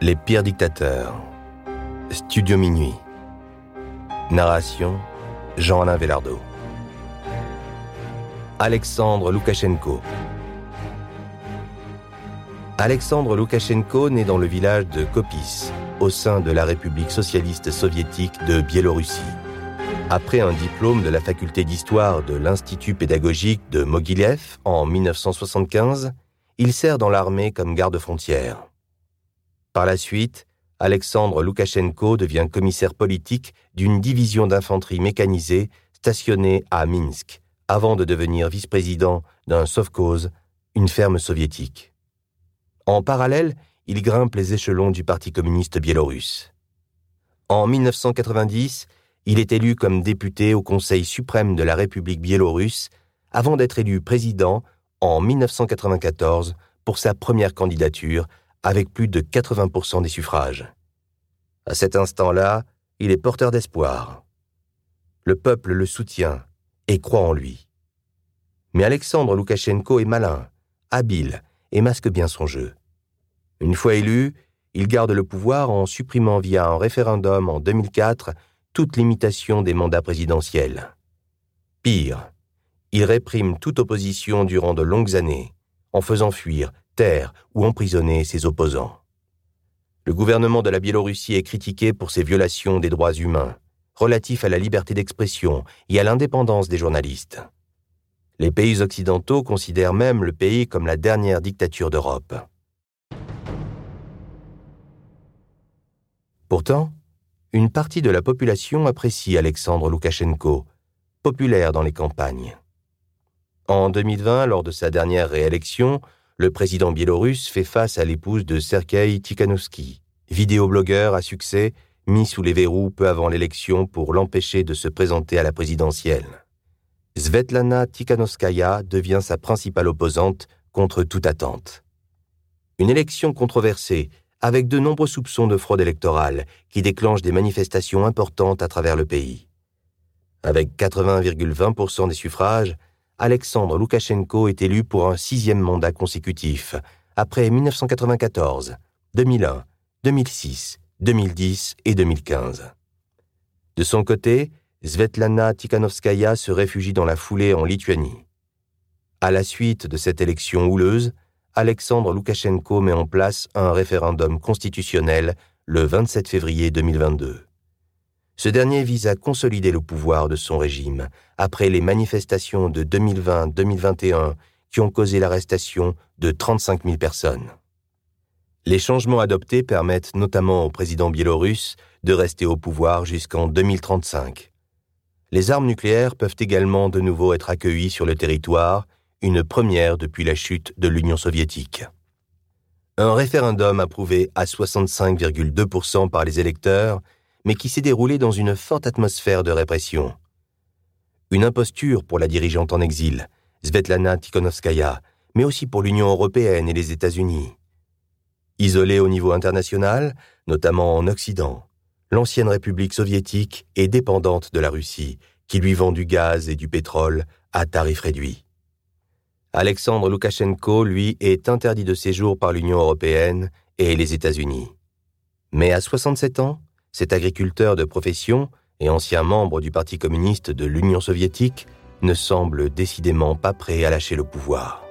Les pires dictateurs. Studio Minuit. Narration Jean-Alain Velardo. Alexandre Loukachenko. Alexandre Loukachenko naît dans le village de Kopis, au sein de la République socialiste soviétique de Biélorussie. Après un diplôme de la faculté d'histoire de l'Institut pédagogique de Mogilev en 1975, il sert dans l'armée comme garde-frontière. Par la suite, Alexandre Loukachenko devient commissaire politique d'une division d'infanterie mécanisée stationnée à Minsk, avant de devenir vice-président d'un Sovkhoz, une ferme soviétique. En parallèle, il grimpe les échelons du Parti communiste biélorusse. En 1990, il est élu comme député au Conseil suprême de la République biélorusse avant d'être élu président en 1994 pour sa première candidature avec plus de 80% des suffrages. À cet instant-là, il est porteur d'espoir. Le peuple le soutient et croit en lui. Mais Alexandre Loukachenko est malin, habile et masque bien son jeu. Une fois élu, il garde le pouvoir en supprimant via un référendum en 2004 toute limitation des mandats présidentiels. Pire, il réprime toute opposition durant de longues années, en faisant fuir, taire ou emprisonner ses opposants. Le gouvernement de la Biélorussie est critiqué pour ses violations des droits humains, relatifs à la liberté d'expression et à l'indépendance des journalistes. Les pays occidentaux considèrent même le pays comme la dernière dictature d'Europe. Pourtant, une partie de la population apprécie Alexandre Loukachenko, populaire dans les campagnes. En 2020, lors de sa dernière réélection, le président biélorusse fait face à l'épouse de Sergei Tikhanovsky, vidéoblogueur à succès mis sous les verrous peu avant l'élection pour l'empêcher de se présenter à la présidentielle. Svetlana Tikhanovskaya devient sa principale opposante contre toute attente. Une élection controversée avec de nombreux soupçons de fraude électorale qui déclenchent des manifestations importantes à travers le pays. Avec 80,20% des suffrages, Alexandre Loukachenko est élu pour un sixième mandat consécutif, après 1994, 2001, 2006, 2010 et 2015. De son côté, Svetlana Tikhanovskaya se réfugie dans la foulée en Lituanie. À la suite de cette élection houleuse, Alexandre Loukachenko met en place un référendum constitutionnel le 27 février 2022. Ce dernier vise à consolider le pouvoir de son régime après les manifestations de 2020-2021 qui ont causé l'arrestation de 35 000 personnes. Les changements adoptés permettent notamment au président biélorusse de rester au pouvoir jusqu'en 2035. Les armes nucléaires peuvent également de nouveau être accueillies sur le territoire une première depuis la chute de l'Union soviétique. Un référendum approuvé à 65,2% par les électeurs, mais qui s'est déroulé dans une forte atmosphère de répression. Une imposture pour la dirigeante en exil, Svetlana Tikhonovskaya, mais aussi pour l'Union européenne et les États-Unis. Isolée au niveau international, notamment en Occident, l'ancienne République soviétique est dépendante de la Russie, qui lui vend du gaz et du pétrole à tarif réduit. Alexandre Loukachenko, lui, est interdit de séjour par l'Union européenne et les États-Unis. Mais à 67 ans, cet agriculteur de profession et ancien membre du Parti communiste de l'Union soviétique ne semble décidément pas prêt à lâcher le pouvoir.